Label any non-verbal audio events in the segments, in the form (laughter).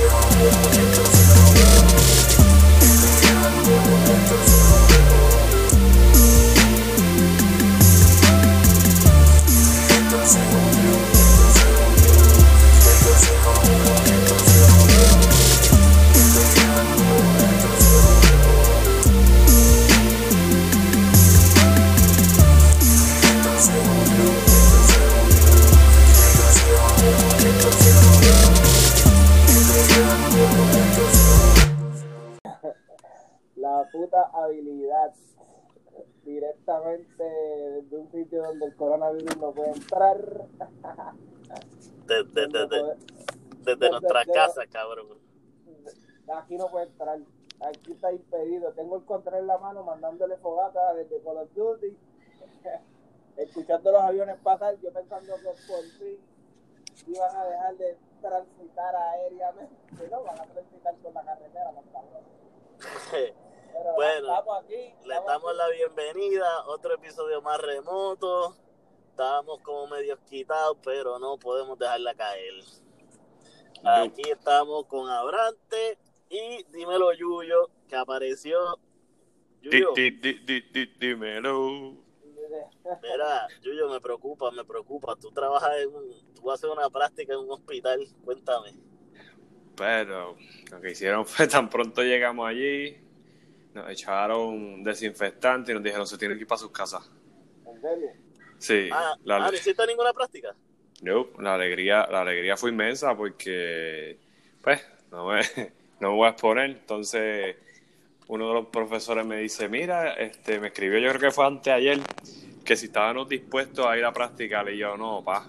La donde el coronavirus (laughs) no puede entrar. Desde, desde, puede- desde nuestra casa, cabrón. Aquí no puede entrar. Aquí está impedido. Tengo el control en la mano mandándole fogata desde Call of Duty. (laughs) Escuchando los aviones pasar, yo pensando que por fin iban a dejar de transitar aéreamente. No, van a transitar por la carretera, los (laughs) cabrones. Bueno, estamos aquí. Le damos aquí. la bienvenida a otro episodio más remoto. Estábamos como medio quitados, pero no podemos dejarla caer. Aquí estamos con Abrante y dímelo Yuyo, que apareció. Yuyo, di- di- di- di- dímelo. mira, Yuyo, me preocupa, me preocupa. Tú trabajas en un, tú vas a hacer una práctica en un hospital, cuéntame. Pero lo que hicieron fue tan pronto llegamos allí, nos echaron desinfectante y nos dijeron se tienen que ir para sus casas. ¿En serio? Sí, Ah, la, ah, ¿no hiciste ninguna práctica? no, la alegría, la alegría fue inmensa porque, pues, no me, (laughs) no me voy a exponer. Entonces, uno de los profesores me dice, mira, este, me escribió, yo creo que fue antes ayer, que si estábamos dispuestos a ir a practicar. Y yo, no, pa,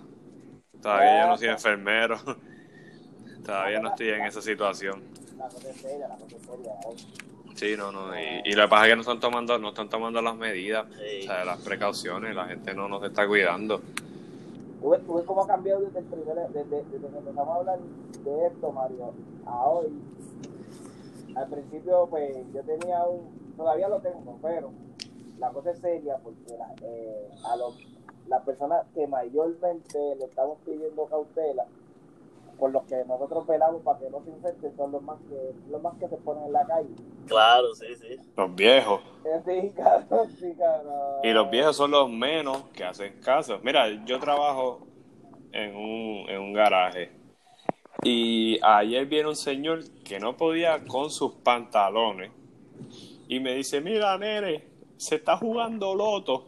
todavía yo no soy enfermero, (laughs) todavía no estoy en esa situación. La la. Sí, no, no. Y, y que pasa es que no están tomando, no están tomando las medidas, Sí. o sea, las precauciones, la gente no nos está cuidando. ¿Tú ves, tú ves cómo ha cambiado desde, el primer, desde, desde que empezamos a hablar de esto, Mario, a hoy. Al principio, pues, yo tenía un... Todavía lo tengo, pero la cosa es seria porque la, eh, a los, las personas que mayormente le estamos pidiendo cautela, por los que nosotros velamos para que no se infecten, son los más que, los más que se ponen en la calle. Claro, sí, sí. Los viejos. Eh, Sí, (laughs) cabrón, sí, cabrón. Y los viejos son los menos que hacen caso. Mira, yo trabajo en un, en un garaje. Y ayer viene un señor que no podía con sus pantalones. Y me dice, mira, nene, se está jugando loto.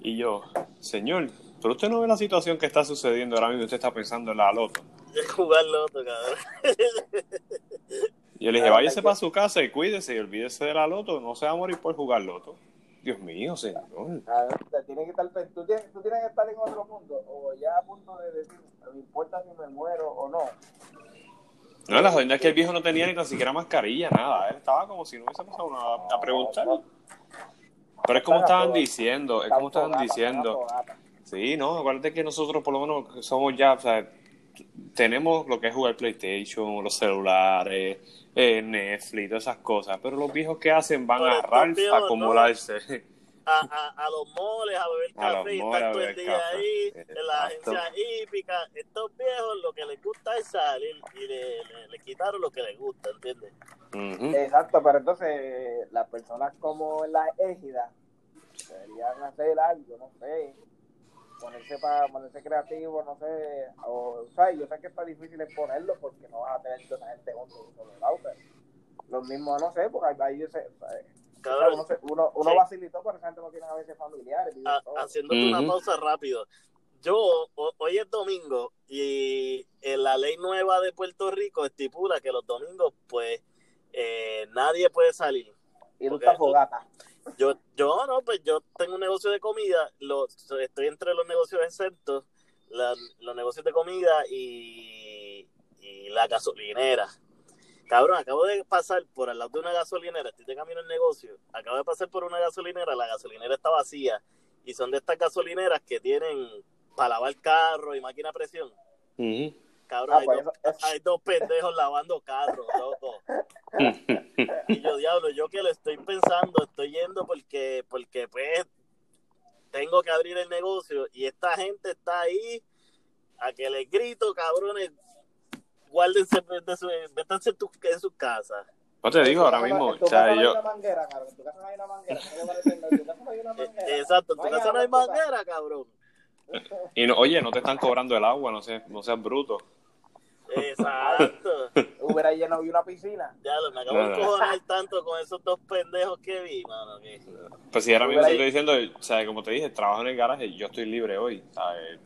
Y yo, señor, pero usted no ve la situación que está sucediendo ahora mismo. Usted está pensando en la loto. (laughs) Jugar loto, cabrón. Y yo le dije, váyase para su casa y cuídese y olvídese de la loto. No se va a morir por jugar loto. Dios mío, señor. Cabrón, te tiene que estar, tú, tienes, tú tienes que estar en otro mundo, o ya a punto de decir, me importa si me muero o no. No, la jodida es que el viejo no tenía ni tan siquiera mascarilla, nada. Él estaba como si no hubiese pasado nada a preguntar. Pero es como estaban diciendo, es como estaban diciendo. Sí, no, acuérdate que nosotros por lo menos somos ya, o sea, tenemos lo que es jugar PlayStation, los celulares, eh, Netflix, todas esas cosas. Pero los viejos que hacen van Pero a Ralph a no. acumularse. a, a, a los moles a beber (laughs) A los café y estar todo el día café. ahí en la Exacto. agencia hípica. Estos viejos lo que les gusta es salir y le, le, le quitaron lo que les gusta, ¿entiendes? Exacto, pero entonces las personas como en la égida deberían hacer algo, no sé, ponerse para ponerse creativo, no sé, o, o sea, yo sé que está difícil exponerlo porque no vas a tener toda esa gente juntos en un solo lado, pero lo mismo, no sé, porque ahí yo sé, ¿sabes? O sea, Cabrón, uno, se- uno, Sí. vacilitó, pero esa gente no tiene a veces familiares. a- solos. haciéndote una pausa rápido. Yo, o- hoy es domingo y en la ley nueva de Puerto Rico estipula que los domingos, pues, eh, nadie puede salir. y porque- estás fogata. Yo, yo no, pues yo tengo un negocio de comida, lo, estoy entre los negocios exentos, la- los negocios de comida y, y la gasolinera. Cabrón, acabo de pasar por al lado de una gasolinera, estoy de camino al negocio, acabo de pasar por una gasolinera, la gasolinera está vacía y son de estas gasolineras que tienen para lavar carro y máquina a presión. Ujú. Cabrón, Ah, hay, pues dos, eso- eso- hay dos pendejos lavando carros, loco. (laughs) Y yo, diablo, yo que lo estoy pensando, estoy yendo porque, porque pues tengo que abrir el negocio y esta gente está ahí a que les grito, cabrones, guárdense, de su, métanse en, tu, en sus casas. No te digo ahora mismo, En tu o sea, casa no hay yo. Exacto, en tu casa no hay manguera, cabrón. Y no, oye, no te están cobrando el agua, no seas, no seas bruto. Exacto. (laughs) Hubiera llenado una piscina. Ya lo me acabo No, de no. cojonar tanto con esos dos pendejos que vi, mano. Que... Pues si ahora mismo estoy diciendo, o sea, como te dije, trabajo en el garaje, yo estoy libre hoy, ¿sabes?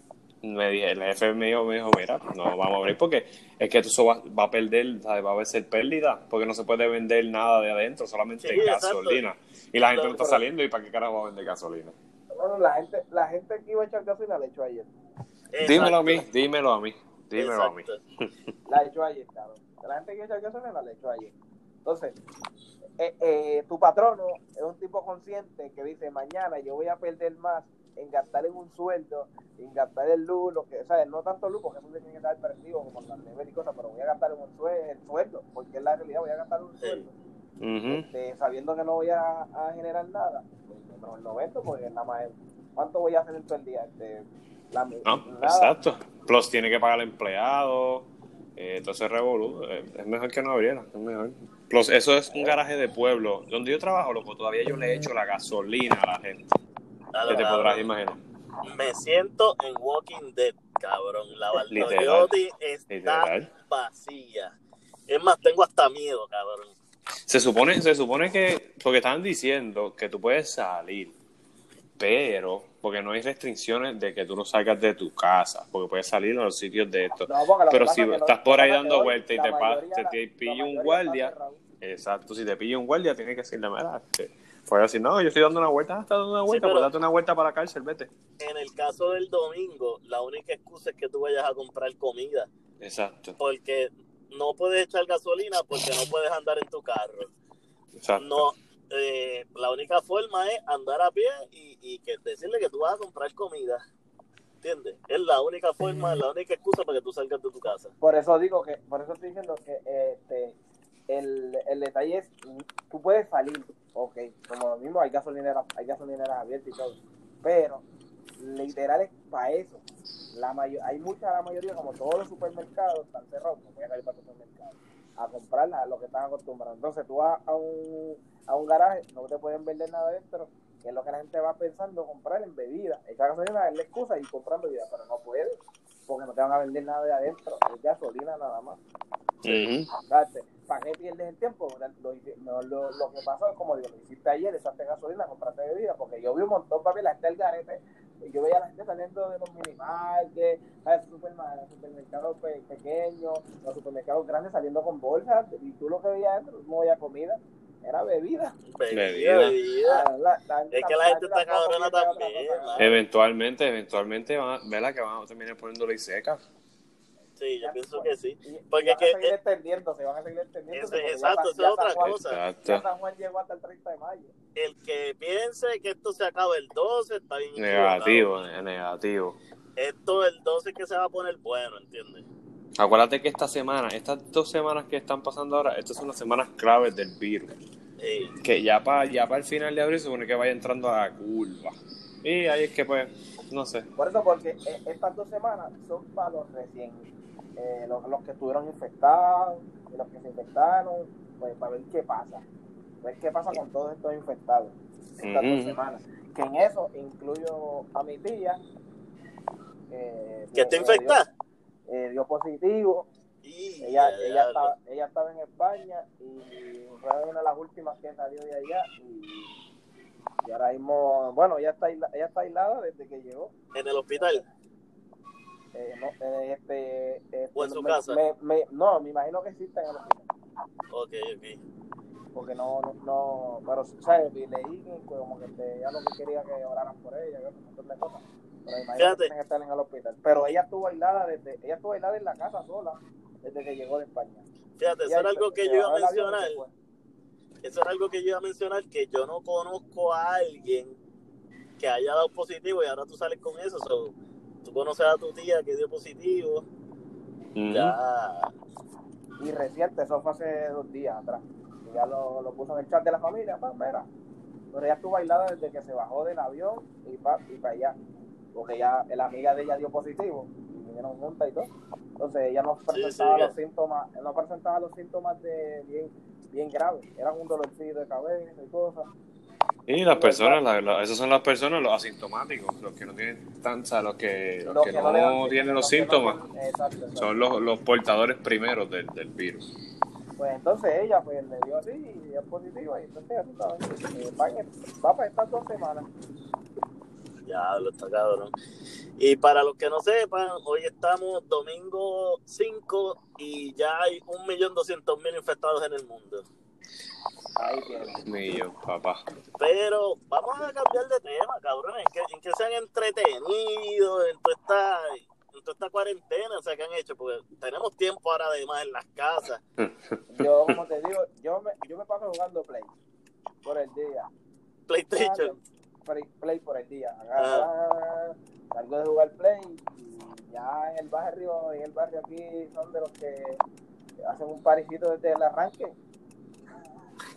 Me dije, el jefe mío me dijo, mira, no vamos a abrir porque es que eso va, va a perder, ¿sabes? Va a ser pérdida, porque no se puede vender nada de adentro, solamente Sí, exacto. gasolina. Y la gente no está Pero- saliendo, ¿y para qué carajo va a vender gasolina? Bueno, la gente, la gente que iba a echar gasolina la echó ayer. Dímelo a mí, dímelo a mí, dímelo a mí. La echó ayer, cabrón. La gente que iba a echar gasolina la echó ayer. Entonces, eh, eh, tu patrono es un tipo consciente que dice, mañana yo voy a perder más en gastar en un sueldo, en gastar en luz, lo que, o sea, no tanto luz, porque eso tiene que estar perdido como las neveras y cosas, pero voy a gastar en un sueldo, sueldo, porque es la realidad, voy a gastar un sueldo. Este, sabiendo que no voy a, a generar nada, pues el 90, porque nada más, ¿cuánto voy a hacer en todo el día? Este, la, No, nada. exacto. Plus tiene que pagar al empleado, eh, entonces revolú, eh, es mejor que no abriera, es mejor. Plus eso es un garaje de pueblo, donde yo trabajo, loco, todavía yo le echo la gasolina a la gente, que te podrás imaginar. Me siento en Walking Dead, cabrón. La. Valdoriotti está Literal. vacía. Es más, tengo hasta miedo, cabrón. Se supone, se supone que, porque estaban diciendo que tú puedes salir, pero, porque no hay restricciones de que tú no salgas de tu casa, porque puedes salir a los sitios de esto. No, Pero si es estás por ahí dando vueltas y te, pilla un guardia, exacto, si te pilla un guardia, tienes que decirle, mira, puedes decir, no, yo estoy dando una vuelta, estás dando una vuelta, pero- pues date una vuelta para la cárcel, vete. En el caso del domingo, la única excusa es que tú vayas a comprar comida. Exacto, Porque no puedes echar gasolina porque no puedes andar en tu carro. exacto. No, eh, la única forma es andar a pie y, y que decirle que tú vas a comprar comida. ¿Entiendes? Es la única forma, la única excusa para que tú salgas de tu casa. Por eso digo que, por eso estoy diciendo que este, el, el detalle es, tú puedes salir, ok, como lo mismo hay gasolineras, hay gasolineras abiertas y todo, pero literal es para eso. La mayo- hay mucha, la mayoría, como todos los supermercados están cerrados, no voy a salir para el supermercado a comprar la- lo que están acostumbrados. Entonces tú vas a un, a un garaje, no te pueden vender nada dentro, que es lo que la gente va pensando comprar en bebidas. Echar gasolina es la excusa y comprar bebidas, pero no puedes, porque no te van a vender nada de adentro, es gasolina nada más. Date, ¿Para qué pierdes el tiempo? Lo, lo, lo que pasó, como digo, lo hiciste ayer, echaste gasolina, compraste bebida, porque yo vi un montón, papi, la gente del garete, y yo veía a la gente saliendo de los minimarkets, supermercados pe- pequeños, los supermercados grandes saliendo con bolsas, y tú lo que veías no había comida, era bebida. Bebida, Bebida. bebida. Ah, la- la Es que la gente está cabrona también. Eventualmente, eventualmente, van a, vela que van a terminar poniéndole seca. Sí, yo pienso que sí. Porque van a que- seguir extendiendo, se van a seguir extendiendo. Ese- exacto, eso es otra cosa. Ya Exacto. San Juan llegó hasta el 30 de mayo. El que piense que esto se acaba el 12 está bien Negativo, equivocado. negativo. Esto el 12 es que se va a poner bueno, ¿entiendes? Acuérdate que esta semana, estas dos semanas que están pasando ahora, estas son las semanas claves del virus. Sí. Que ya para ya para el final de abril se supone que vaya entrando a la curva. Y ahí es que pues, no sé. Por eso, porque eh, estas dos semanas son para los recién, eh, los, los que estuvieron infectados y los que se infectaron, pues para ver qué pasa. Ver qué pasa con todos estos infectados estas dos semanas. Que en eso incluyo a mi tía. eh, ¿Que te dio- infecta? dio- eh, dio positivo. Y Ella, ya, ella, ya, estaba, ella estaba en España y fue una de las últimas que salió de allá. Y, y ahora mismo, bueno, ella está, aisla- ella está aislada desde que llegó. en el hospital. Eh, no, eh, este, este, ¿O en su me- casa? me- me- no, me imagino que existe en el hospital. Ok, ok. Porque no, no, no pero, ¿sabes? Leí que como que ella lo que quería que oraran por ella, que un montón de cosas. Pero me imagino que que estar en el hospital. Pero ella estuvo aislada desde, ella estuvo aislada en la casa sola desde que llegó de España. Fíjate, eso era algo que yo iba a mencionar. Eso era algo que yo iba a mencionar, que yo no conozco a alguien que haya dado positivo y ahora tú sales con eso. so, tú conoces a tu tía que dio positivo. Ya. Y reciente, eso fue hace dos días atrás. Y ya lo, lo puso en el chat de la familia, pa, mira. Pero ella estuvo aislada desde que se bajó del avión y para y pa allá. Porque ya la amiga de ella dio positivo. Y nacieron juntas y todo. Entonces ella no Sí, presentaba sí, los síntomas, no presentaba los síntomas de bien, bien graves, eran un dolorcito de cabeza y cosas. Y las personas, la- la- esas son las personas, los asintomáticos, los que no tienen tanta, los que, los Los que que no, tienen los no- síntomas, exacto, exacto. son los, los portadores primeros del, del virus. Pues entonces ella pues le dio así y es positiva y entonces ya tú sabes, eh, va para estas dos semanas. Ya, lo está cabrón. Y para los que no sepan, hoy estamos domingo 5 y ya hay 1.200.000 infectados en el mundo. Ahí tienes. Mío, papá. Pero vamos a cambiar de tema, cabrón. En que se han entretenido en toda, esta, en toda esta cuarentena, o sea, que han hecho, porque tenemos tiempo ahora además en las casas. (laughs) Yo, como te digo, yo me, yo me paso jugando Play por el día. PlayStation. Play, play por el día. Agarra, Salgo de jugar Play y ya en el barrio, en el barrio aquí son de los que hacen un parecito desde el arranque.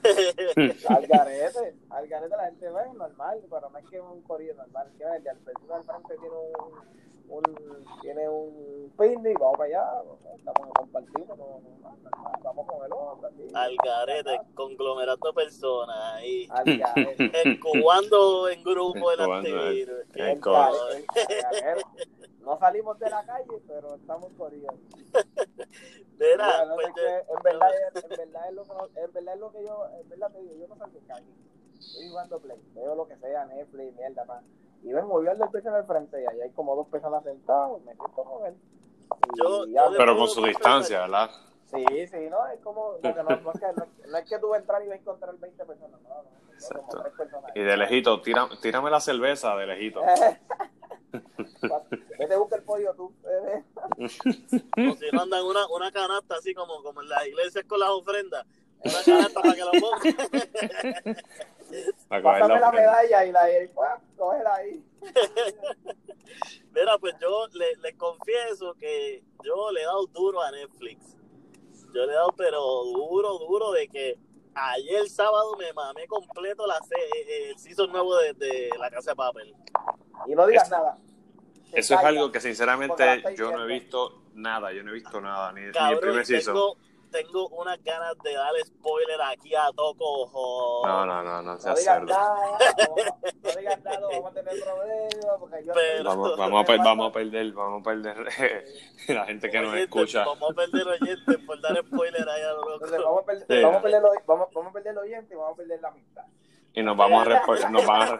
(laughs) Al garete, al garete la gente ve normal, pero no es que es un corrido normal, que el del vecino del frente tiene un, un tiene un picnic, vamos para allá, estamos compartiendo, no, vamos con el otro, así. Al garete, conglomerando de personas ahí. Al garete. (laughs) En grupo el garete. No salimos de la calle, pero estamos corriendo. (laughs) Mira, Mira, no pues yo- qué, en verdad, es- en verdad es lo que no- en verdad es lo que yo, en verdad te digo, yo no salgo de calle. Estoy jugando play, veo lo que sea, Netflix, mierda, man. Y ven, movió el del en el frente y ahí hay como dos personas sentadas, me siento con él. Y Yo- ya, yo le- Pero con su distancia, ¿verdad? Sí, sí, no, es como, lo que no, no es que, no, no es que tú vas a entrar y vas a encontrar 20 personas, no, no, no, como tres personas. Y de lejito, tira, tírame la cerveza de lejito. (laughs) Vete a buscar el pollo tú. eh. O si no andan una, una canasta así como, como en las iglesias con las ofrendas. Una (laughs) canasta para que lo pongan. Pásame la medalla y la y, pues, cógela ahí. (laughs) Mira, pues yo le- les confieso que yo le he dado duro a Netflix. Yo le he dado, pero duro, duro, de que ayer sábado me mamé completo la se- eh, el season nuevo de, de La Casa de Papel. Y no digas Es- nada. Eso es algo que sinceramente yo no he visto nada, yo no he visto nada, ni, ni el primer season. tengo, tengo unas ganas de darle spoiler aquí a Toco. ojo. No, no, no, no No seas digas cerdo. nada, no, digas nada, vamos a tener problemas. Porque yo Pero- Vamos, vamos, a, per- vamos a perder, vamos a perder la gente que nos Oyentes, escucha. Vamos a perder oyentes por dar spoiler ahí a lo loco. Entonces, vamos a perder, Sí. vamos a perder, los- vamos, vamos a perder el oyente y vamos a perder la amistad. Y nos vamos a nos van a,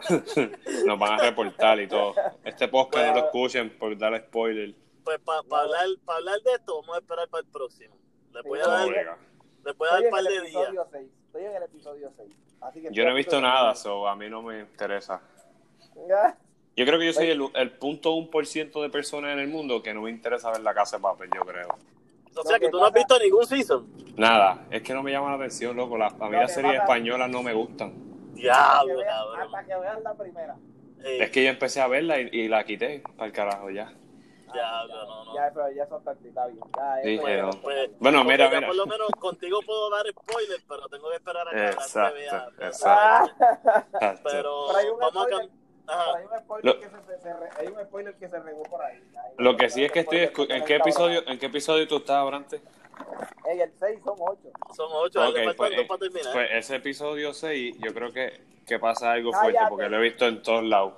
nos van a reportar y todo. Este podcast no lo escuchen por dar spoiler. Pues para hablar, pa hablar de esto, vamos a esperar para el próximo. A Sí, dar, un par de el días. episodio 6. Estoy en el episodio 6. Así que Yo no he visto nada, so. a mí no me interesa. Yo creo que yo soy el, el punto un por ciento de personas en el mundo que no me interesa ver la casa de papel, yo creo. O sea que tú no has visto ningún season. Nada, es que no me llama la atención, loco. Las, a mí Lo las series españolas no me gustan. Diablo, Hasta cabrón. hasta que vean la primera. Es que yo empecé a verla y, y la quité al carajo ya. Diablo, no, no. Ya, pero ya son tácticas bien. Ya, Sí, eso ya- Pues, Bueno, mira, mira. Por lo menos contigo puedo dar spoiler, pero tengo que esperar a que la Exacto, vea. exacto. Ah, Pero Pero hay un vamos a spoiler. hay un spoiler Lo- que se, se re- hay un spoiler que se regó por ahí. Hay Lo que sí es que estoy ¿en qué episodio, en qué episodio tú estás, Abrante? En el 6 son 8. Son ocho, le Ok, faltan pues, eh, para terminar. pues ese episodio 6, yo creo que, que pasa algo Cállate. fuerte porque lo he visto en todos lados.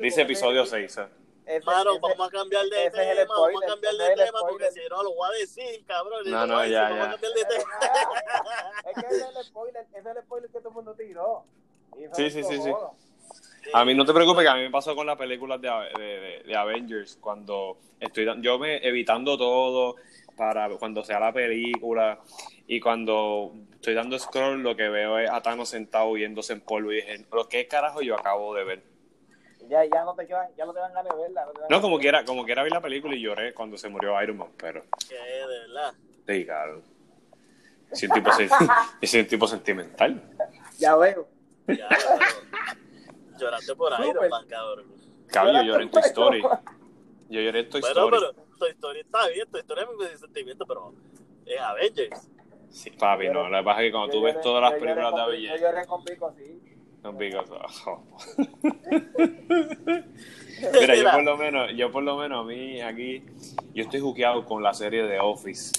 Dice episodio 6. Mano, vamos a cambiar de ese es el tema, vamos a cambiar ese de es tema porque si no lo voy a decir, cabrón. No, no, decir, ya, vamos a ya. cambiar de (laughs) tema. Es que ese es el spoiler, ese es el spoiler que todo el mundo tiró. Sí, es sí, sí, sí. A mí no te preocupes que a mí me pasó con las películas de, de, de- de Avengers cuando estoy yo me evitando todo para cuando sea la película y cuando estoy dando scroll lo que veo es a Thanos sentado yéndose en polvo y dije, lo que carajo yo acabo de ver. Ya, ya no te quedan, ya no te dan ganas de verla. No, ganas como quiera, como quiera vi la película y lloré cuando se murió Iron Man, pero Que de verdad. sí, claro. Soy un tipo, soy (laughs) un tipo sentimental. Ya veo. Ya, pero Lloraste por Súper. Iron Man, cabrón. Cabrón, yo lloré en Bueno. Story. Yo lloré en Toy Bueno, Story. pero tu historia está bien, tu historia es mi sentimiento, pero es Avengers. Sí, papi, no. Lo que pasa es que cuando tú ves todas las películas de Avengers, Yo lloré con Pico, sí. No, because oh. (laughs) Mira, yo por lo menos, yo por lo menos a mí aquí, yo estoy juqueado con la serie de Office.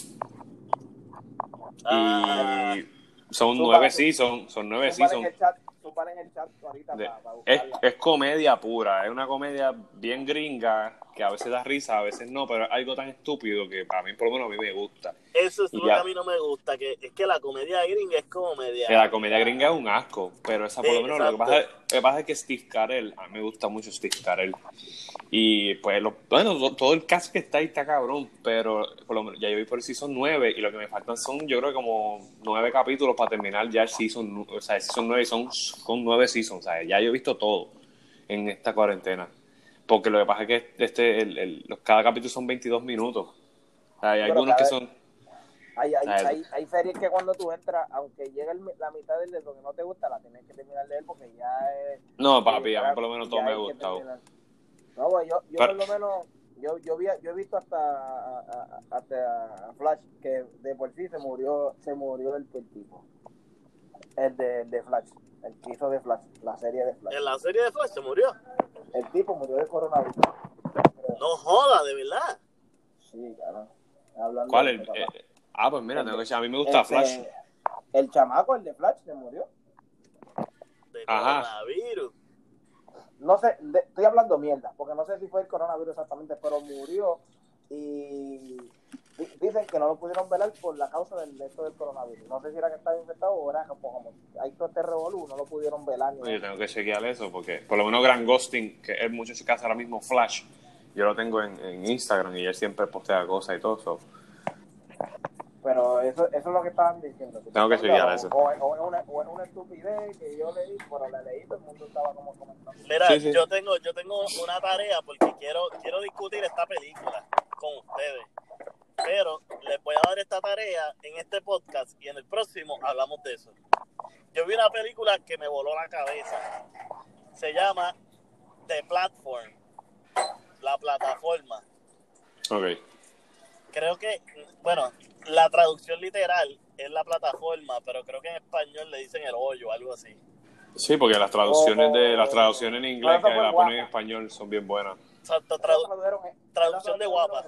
Ah, Y son nueve seasons, son nueve seasons. es, es comedia pura, es una comedia bien gringa, que a veces da risa, a veces no, pero es algo tan estúpido que para mí, por lo menos a mí me gusta. eso es Y lo ya. que a mí no me gusta, que es que la comedia gringa es como media... Que la comedia gringa es un asco, pero esa por Sí, lo menos lo que, pasa, lo que pasa es que Steve Carell, a mí me gusta mucho Steve Carell. Y pues, lo- bueno, todo el cast que está ahí está cabrón, pero por lo menos ya yo vi por el season 9 y lo que me faltan son, yo creo que como nueve capítulos para terminar ya el season, o sea, el season 9 son, son nueve seasons, o sea, ya yo he visto todo en esta cuarentena. Porque lo que pasa es que este, el, el- cada capítulo son 22 minutos. O sea, hay Pero algunos que son... Hay, hay, hay, hay series que cuando tú entras, aunque llega el- la mitad del de lo que no te gusta, la tienes que terminar de él porque ya es... No, papi, a mí por lo menos todo me terminar. No, pues yo, yo Pero- por lo menos, yo, yo, vi, yo he visto hasta, hasta Flash, que de por sí se murió, se murió el, el tipo. El de, de Flash, el que hizo de Flash, la serie de Flash. En la serie de Flash se murió. El tipo murió de coronavirus. No joda, de verdad. Sí, claro. Hablando ¿Cuál? de El, eh, ah, pues mira, El tengo que decir, a mí me gusta Flash. El chamaco, el de Flash, se murió. De Ajá. coronavirus. no sé, de- estoy hablando mierda, porque no sé si fue el coronavirus exactamente, pero murió y dicen que no lo pudieron velar por la causa del, de esto del coronavirus. No sé si era que estaba infectado o era como, como hay todo este revolú, no lo pudieron velar. ni nada. tengo que chequear eso porque por lo menos Gran Ghosting, que es mucho su casa ahora mismo Flash, yo lo tengo en, en Instagram y él siempre postea cosas y todo eso. Pero eso, eso es lo que estaban diciendo. Tengo que chequear eso. O, o es una, o es una estupidez que yo leí, pero la leí, todo el mundo estaba como comentando. Mira, Sí, sí. yo tengo yo tengo una tarea porque quiero quiero discutir esta película con ustedes. Pero les voy a dar esta tarea en este podcast y en el próximo hablamos de eso. Yo vi una película que me voló la cabeza. Se llama The Platform. La plataforma. Ok. Creo que, bueno, la traducción literal es la plataforma, pero creo que en español le dicen el hoyo, algo así. Sí, porque las traducciones de las traducciones en inglés que la ponen en español son bien buenas. Exacto, tradu- traducción de guapa.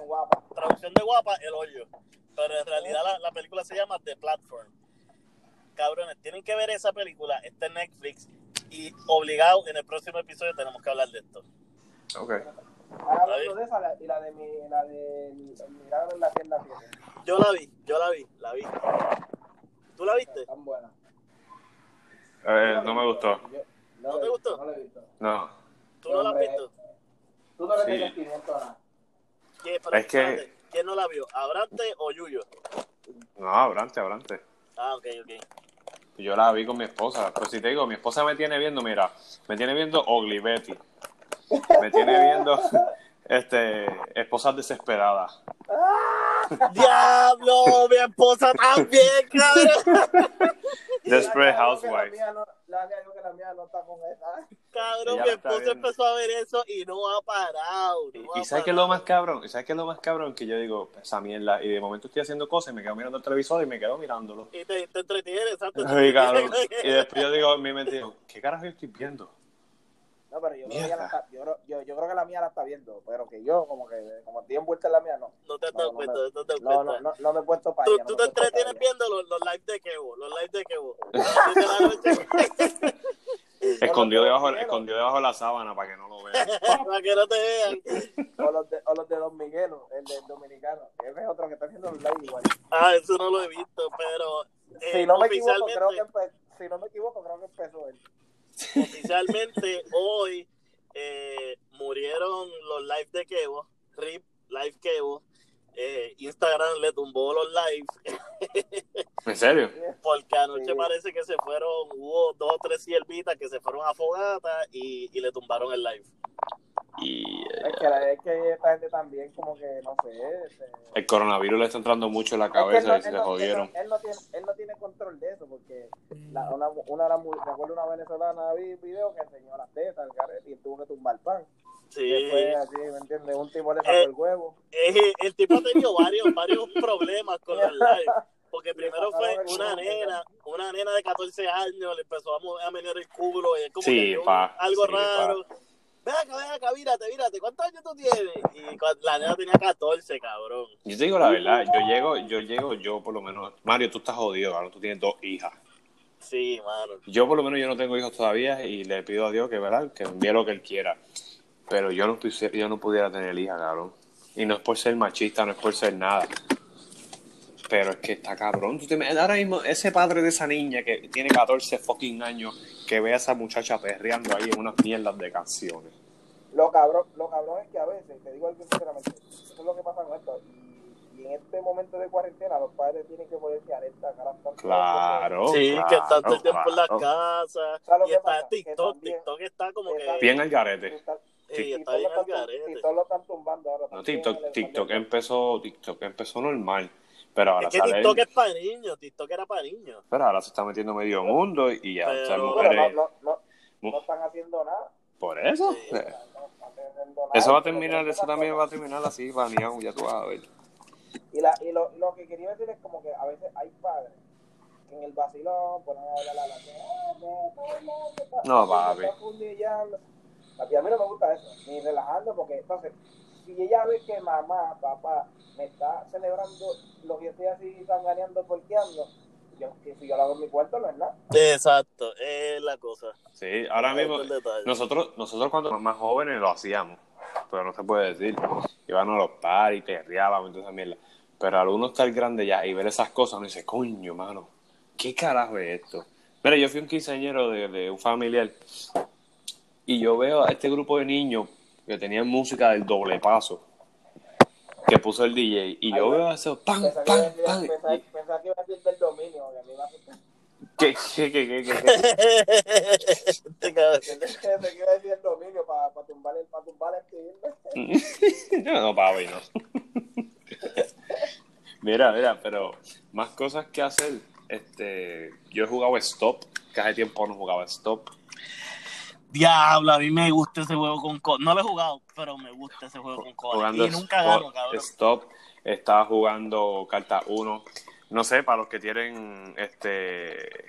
traducción de guapa, el hoyo. Pero en realidad la, la película se llama The Platform. Cabrones, tienen que ver esa película, está en Netflix. Y obligado, en el próximo episodio tenemos que hablar de esto. Ok. Ahora de esa la- y la de mi, la de milagro en la tienda 7. Yo la vi, yo la vi, la vi. ¿Tú la viste? Tan buena. Eh, no me gustó. ¿No te gustó? No la he visto. No. ¿Tú no la has visto? Tú no le Sí. nada. ¿Quién, pero Es que- ¿Quién no la vio? ¿Abrante o Yuyo? No, abrante, abrante. Ah, ok, ok. Yo la vi con mi esposa. Pero si te digo, mi esposa me tiene viendo, mira, me tiene viendo Ugly Betty. Me tiene viendo (laughs) este esposas desesperadas. (laughs) ¡Diablo! ¡Mi esposa también, cabrón! Desperate Housewives. La mía no, la mía no, que la mía no está con esa. Cabrón, mi esposa empezó a ver eso y no ha parado. Y, no y ha ¿sabes qué es lo más cabrón? ¿Y ¿Sabes qué es lo más cabrón? Que yo digo, esa mierda. Y de momento estoy haciendo cosas y me quedo mirando el televisor y me quedo mirándolo. Y te, te entretiene, exacto. (laughs) te Ay, cabrón. entretiene. (laughs) Y después yo digo en mi mente, digo, ¿qué carajo yo estoy viendo? No, pero yo creo, que la está, yo, creo- yo, yo creo que la mía la está viendo, pero que yo, como que, como estoy envuelta en la mía, no. No te has No, dado no cuenta, me- no te No, no, no, no me he puesto para Tú, ella. tú no te entretienes viendo los, los lives de Kevo, los lives de Kevo. (laughs) (laughs) Escondido no, debajo, no, escondido debajo de la sábana para que no lo vean. (laughs) Para que no te vean. O los de, o los de Don Miguelo, el del dominicano. Ese es otro que está haciendo un live igual. Ah, eso no lo he visto, pero eh, si no me equivoco, oficialmente, creo que empe- si no me equivoco, creo que empezó él. Oficialmente hoy eh, murieron los lives de Kevo, RIP, Live Kevo. Eh, Instagram le tumbó los lives (laughs) ¿En serio? porque anoche Sí. parece que se fueron, hubo dos o tres siervitas que se fueron a fogata y, y le tumbaron el live. Y Es que, la- es que esta gente también, como que, no sé. este, el coronavirus le está entrando mucho en la Es que él cabeza no- y se él no- jodieron. Él no, él no tiene, él no tiene control de eso, porque la, una, una, acuerdo una venezolana vi video que enseñó las tetas, el garete, y tuvo que tumbar pan. Sí. Después, así, ¿me entiendes? Un tipo le sacó Eh, el huevo. Eh, el tipo ha tenido varios, varios problemas con los lives. Porque primero fue una nena, una nena de 14 años le empezó a, a menear el culo y es como Sí, que pa, algo sí, raro. Ven acá, ven acá, mírate, mírate, ¿cuántos años tú tienes? Y la nena tenía 14, cabrón. Yo te digo la verdad, yo llego, yo llego, yo por lo menos, Mario, tú estás jodido, ahora tú tienes dos hijas. Sí, mano. Yo por lo menos yo no tengo hijos todavía y le pido a Dios que, ¿verdad? que envíe lo que él quiera. Pero yo no, yo no pudiera tener hija, cabrón. Y no es por ser machista, no es por ser nada. Pero es que está cabrón. Tú te ahora mismo, ese padre de esa niña que tiene 14 fucking años, que ve a esa muchacha perreando ahí en unas mierdas de canciones. Lo cabrón, lo cabrón es que a veces, te digo algo sinceramente, eso es lo que pasa con esto. Y, y en este momento de cuarentena, los padres tienen que ponerse alerta, Claro. sí, claro, que está todo el tiempo en la casa. ¿Sabes lo Y está pasa? TikTok. también- TikTok está como que. Bien al garete. Está- Sí, está TikTok bien al están- garete. TikTok lo están tumbando ahora. No, TikTok, TikTok empezó, TikTok empezó normal. Pero ahora Es que sale. TikTok es para niños. TikTok era para niños. Pero ahora se está metiendo medio mundo y ya Pero- o sea, mujeres. no, no, no, mu- no están haciendo nada. Por eso. Sí. eh, no están haciendo nada. Eso va a terminar, eso también va a terminar así, baneado, ya tú vas a ver. Y, la, y lo, lo que quería decir es como que a veces hay padres que en el vacilón ponen a hablar a la gente, "Ah, No, me papi. está fundillando". Papi, a mí no me gusta eso, ni relajando, porque entonces, si ella ve que mamá, papá, me está celebrando lo que yo estoy así sanganeando, porqueando, yo, que si yo lo hago en mi cuarto no es nada. Exacto, es la cosa. Sí, ahora mismo, nosotros, nosotros cuando éramos más jóvenes lo hacíamos, pero no se puede decir. Íbamos a los paris, perreábamos y toda esa mierda. Pero al uno estar grande ya y ver esas cosas, uno dice, coño, mano, ¿qué carajo es esto? Mira, yo fui un quinceañero de, de un familiar y yo veo a este grupo de niños que tenían música del doble paso que puso el DJ y yo veo eso, ¡pam, Pensaba que iba a pam! pensaba- y- pensaba que iba a decir del dominio, que a mí me asusta. ¿Qué, qué, qué, qué, qué, qué? Este cabrón. (laughs) Pensé que iba a decir el dominio para tumbar el, para tumbar el (laughs) no, no, papi, no. (laughs) mira, mira, pero más cosas que hacer. Este, yo he jugado Stop, que hace tiempo no jugaba Stop. Diablo, a mí me gusta ese juego con co No lo he jugado, pero me gusta ese juego con cola. Jugando Y nunca Stop, gano, cabrón. Stop, estaba jugando Carta 1. No sé, para los que tienen este.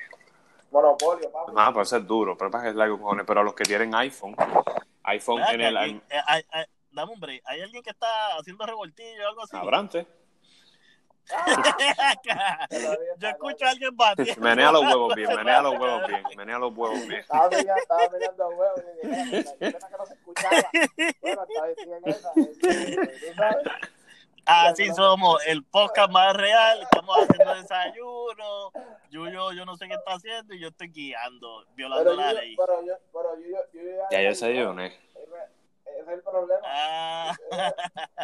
Monopolio, papi. Ah, puede ser duro, pero para que es largo, cojones. Pero los que tienen iPhone, iPhone en el. acá, y- eh, hay- hay- dame un break. ¿Hay alguien que está haciendo revoltillo o algo así? Abrante. Yo escucho a alguien batiendo. Menea los huevos bien, menea los huevos bien, menea los huevos bien. Estaba mirando, estaba mirando huevos y dije, "Mira, yo que no se. Así somos, el podcast más real. Estamos haciendo desayuno. Yuyo, yo no sé qué está haciendo y yo estoy guiando, violando Pero la yo, ley. pero yo, pero yo, yo, yo Ya yo desayuné. Ese es el problema. Ah,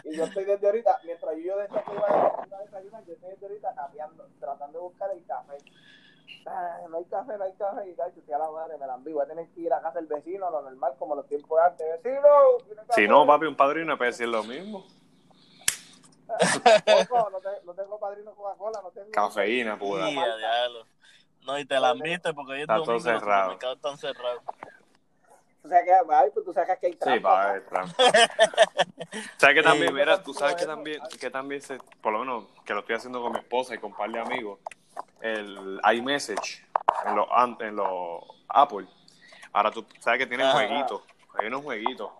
Y yo estoy desde ahorita, mientras yo decía que iba a, desayunar, yo estoy desde ahorita capeando, tratando de buscar el café. Ah, no hay café, no hay café. Y estoy a la madre, me la envío. Voy a tener que ir a casa del vecino, lo normal, como los tiempos de antes. Vecino. Si no, papi, un padrino puede decir lo mismo. (laughs) Tampoco, no, te- no tengo padrino Coca-Cola, no tengo. Cafeína pura. diablo. No, y te la viste porque hoy es Está todo domingo, los cerrado. supermercados están cerrados. Sabes que, ay, pues tú sabes que hay Sí, trampa, para ¿no? ver, trampa. (laughs) ¿Sabes que también, Sí. mira, tú sabes que también, que también se, por lo menos que lo estoy haciendo con mi esposa y con un par de amigos, el iMessage en los, an- en los Apple. Ahora tú sabes que tienen Ajá. jueguitos, hay unos jueguitos.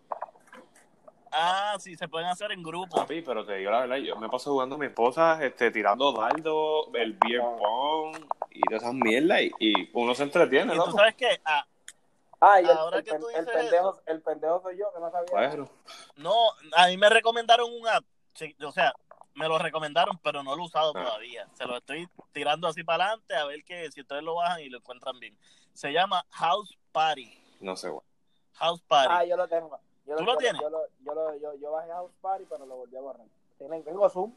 Ah, sí, se pueden hacer en grupo. Papi, pero te digo la verdad, yo me paso jugando a mi esposa, este, tirando dardo, el beer pong y todas esas mierdas y, y uno se entretiene, Y tú sabes que, ah, Ah, y el, Ahora el, que tú el dices pendejo, el pendejo soy yo, que no sabía. Bueno, no, a mí me recomendaron un app. O sea, me lo recomendaron, pero no lo he usado Ah. todavía. Se lo estoy tirando así para adelante a ver que si ustedes lo bajan y lo encuentran bien. Se llama House Party. no sé, güey. House Party. Ah, yo lo tengo. Yo ¿Tú lo, tienes? Yo, lo, yo, lo, yo, yo bajé House Party, pero lo volví a borrar. Tienen- Tengo Zoom.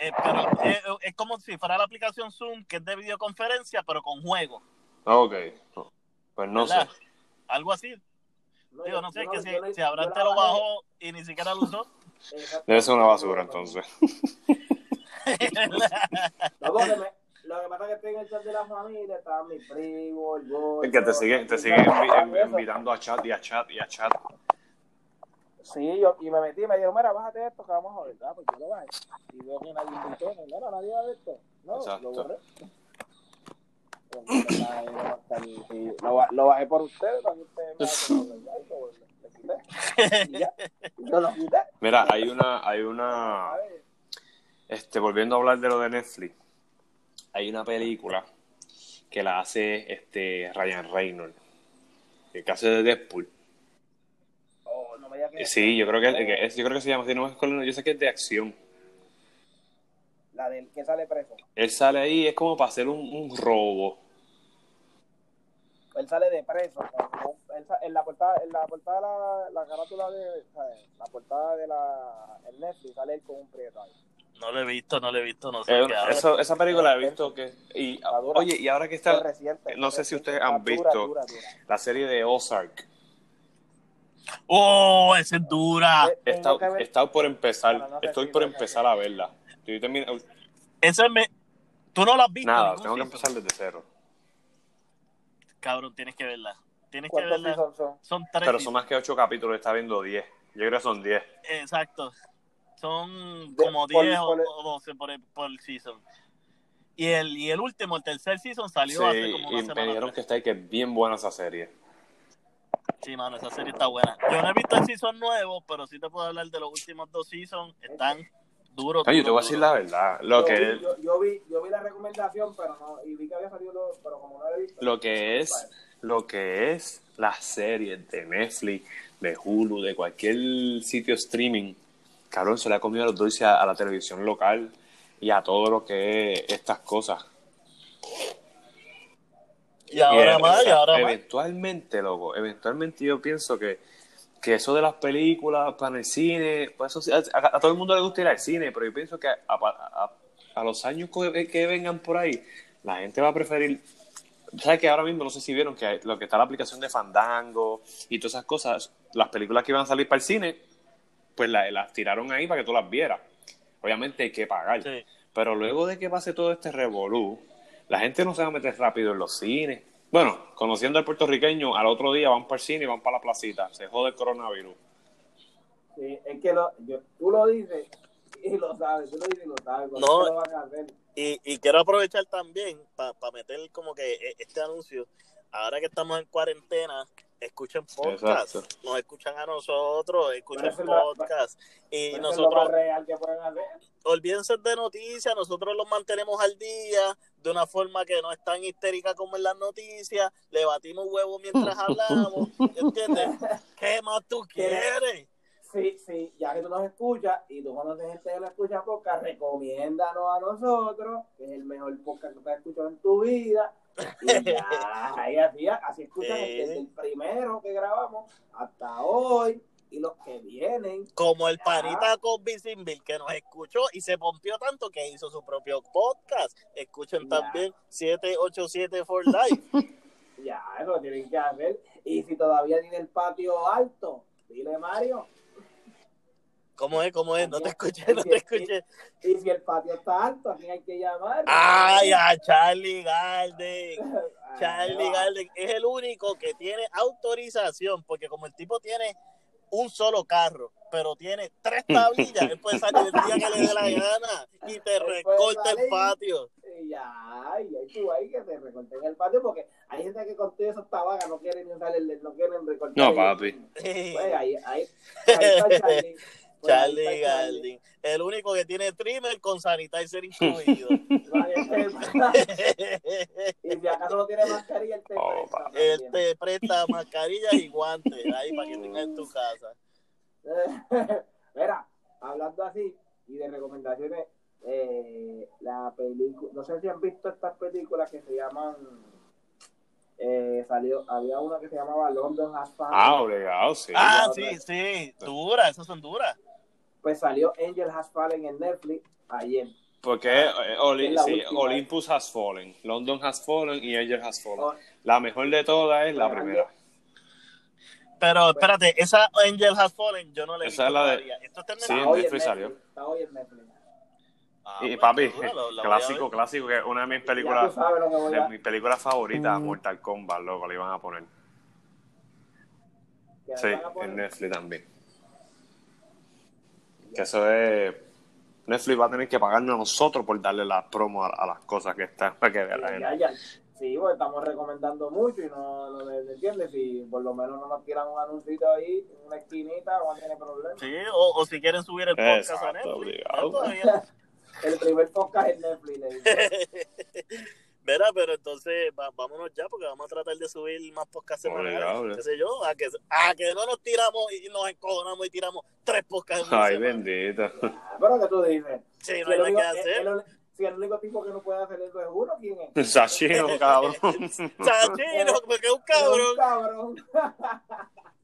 Eh, pero eh, es como si fuera la aplicación Zoom, que es de videoconferencia, pero con juego. Ok, pues no sé. ¿verdad? Algo así. No, Digo, yo- no sé, yo que no- si, no- si Abraham te lo bajó y ni siquiera lo usó. Debe ser una basura entonces. (laughs) No, porque me- lo que pasa es que estoy en el chat de la familia, está mi primo, el gordo. Es que te siguen, te envi- invitando a chat y a chat y a chat. Sí, yo, y me metí me dijo, mira, bájate esto que vamos a ver. Ah, pues yo lo bajé. Y veo que nadie invitó. Mira, nadie va a ver esto. No, Exacto. lo borré. porque está ahí, va a estar- sí, lo, ba- lo bajé por ustedes ustedes me (laughs) yo lo quité. Mira, hay una, hay una, este, volviendo a hablar de lo de Netflix, hay una película que la hace este Ryan Reynolds, el caso de Deadpool. oh, no me que- Sí, yo creo que, que es- yo creo que se llama así, no me acuerdo, yo sé que es de acción. La del que sale preso. Él sale ahí, es como para hacer un, un robo. Él sale de preso. él en la portada, en la portada, la, la carátula de, ¿sabes? la portada de la, el Netflix sale él con un prieto ahí. No lo he visto, no lo he visto, no sé Eh, qué eso- esa película la he visto que... Y, Está dura. oye, y ahora que Es está reciente, no sé si ustedes está han dura, visto dura, dura. la serie de Ozark, ¡Oh, esa es dura! Eh, he estado por empezar, no estoy por empezar a verla. Estoy termin- Esa es me... Tú no la has visto. Nada, tengo que empezar desde cero. Cabrón, tienes que verla. Tienes que ¿Cuántos verla. son? Son tres. Pero son más que ocho capítulos, está viendo diez. Yo creo que son diez. Exacto. Son como por- 10 por- o, o 12 por el, por el season. Y el, y el último, el tercer season, salió Sí, hace como una y me semana. dijeron atrás. que está ahí, que es bien buena esa serie. Sí, mano, esa serie está buena. Yo no he visto el season nuevo, pero sí te puedo hablar de los últimos dos seasons. Están yo te voy a decir la verdad. Lo yo, que, vi, yo, yo vi, yo vi la recomendación, pero no, y vi que había salido, lo- pero como no la he visto. lo que es, lo que es las series de Netflix, de Hulu, de cualquier sitio streaming, cabrón, se le ha comido los dulces a, a la televisión local y a todo lo que es estas cosas. Y ahora eh, más, o y ahora más. Eventualmente, loco, eventualmente yo pienso que, que eso de las películas para el cine, pues eso a, a todo el mundo le gusta ir al cine, pero yo pienso que a, a- a los años que, que vengan por ahí, la gente va a preferir. ¿Sabes que ahora mismo no sé si vieron que hay- lo que está la aplicación de Fandango y todas esas cosas, las películas que iban a salir para el cine, pues la- las tiraron ahí para que tú las vieras. Obviamente hay que pagar. Sí. Pero luego de que pase todo este revolú, la gente no se va a meter rápido en los cines. Bueno, conociendo al puertorriqueño, al otro día van para el cine y van para la placita. Se jode el coronavirus. Sí, es que lo, yo, tú lo dices y lo sabes, tú lo dices y lo sabes. No. lo van a hacer. Y, y quiero aprovechar también para meter como que e- este anuncio. Ahora que estamos en cuarentena, escuchen podcast. Exacto. Nos escuchan a nosotros, escuchen podcast. Y nosotros, más real que pueden hacer. olvídense de noticias, nosotros los mantenemos al día de una forma que no es tan histérica como en las noticias. Le batimos huevos mientras (laughs) hablamos. ¿Entiendes? ¿Qué más tú quieres? Sí, sí, ya que tú nos escuchas y tú conoces gente que no escucha podcast, recomiéndanos a nosotros, que es el mejor podcast que tú has escuchado en tu vida. Y ya, (laughs) ahí así, así escuchan Sí. desde el primero que grabamos hasta hoy y los que vienen. Como el panita con Bill que nos escuchó y se pompió tanto que hizo su propio podcast. Escuchen Ya. también 787 for Life. (laughs) Ya, lo tienen que hacer. Y si todavía tiene el patio alto, dile Mario. ¿Cómo es? ¿Cómo es? No te escuché, no te escuché. Y si el patio está alto, ¿a quién hay que llamar? ¡Ay, a Charlie Garden! (laughs) Charlie. Garden es el único que tiene autorización, porque como el tipo tiene un solo carro, pero tiene tres (laughs) tablillas, él puede salir el día que le dé la gana y te recorta el salir. patio. Y ya, y ahí tú ahí que te recorten el patio, porque hay gente que con todo eso está vaga, no quieren ni usar el, no quieren recortar. No, papi. Pues ahí, ahí, ahí está (laughs) Charlie. Pues Charlie. Garden, el único que tiene trimmer con sanitizer incluido. (laughs) Y si acaso no tiene mascarilla, él te Oh, presta. Él te presta mascarillas y guantes ahí para que tengas en tu casa. (laughs) Mira, hablando así y de recomendaciones, eh, la película, no sé si han visto estas películas que se llaman, eh, salió, había una que se llamaba London Has Ah, obligado, sí. Ah, sí, otra. sí, duras, esas son duras. Pues salió Angel Has Fallen en Netflix ayer. Porque eh, Oli- sí. Olympus has fallen, London has fallen y Angel has fallen. Oh, La mejor de todas es la Pero primera. Pero espérate, esa Angel Has Fallen yo no le he Esa visto es la de- todavía. Esto está en Sí, en Netflix. salió. Está hoy en Netflix. Ah, Y pues, papi, lo- clásico, clásico, que es una de mis películas, de a mis películas favoritas, Mortal Kombat, loco, le iban a poner. que Sí, van a poner. en Netflix también. Que eso es. Netflix va a tener que pagarnos a nosotros por darle la promo a, a las cosas que están para que vean Ya. Sí, pues estamos recomendando mucho y no, ¿me entiendes? Si por lo menos no nos tiran un anuncito ahí una esquinita, no tiene problema. Sí, o, o si quieren subir el podcast a Netflix. (laughs) El primer podcast en Netflix. (laughs) Mira, pero entonces va- vámonos ya porque vamos a tratar de subir más podcasts semanales. ¿Qué sé yo? A que, a que no nos tiramos y nos encojonamos y tiramos tres podcasts. Ay. Ah, Pero que tú dices. Sí, Si no hay el, nada único, que hacer. el- el- si el único tipo que no puede hacer eso es uno, ¿quién es? (laughs) Sachino, cabrón. (laughs) Chachino, porque es un Es un cabrón. cabrón. (laughs)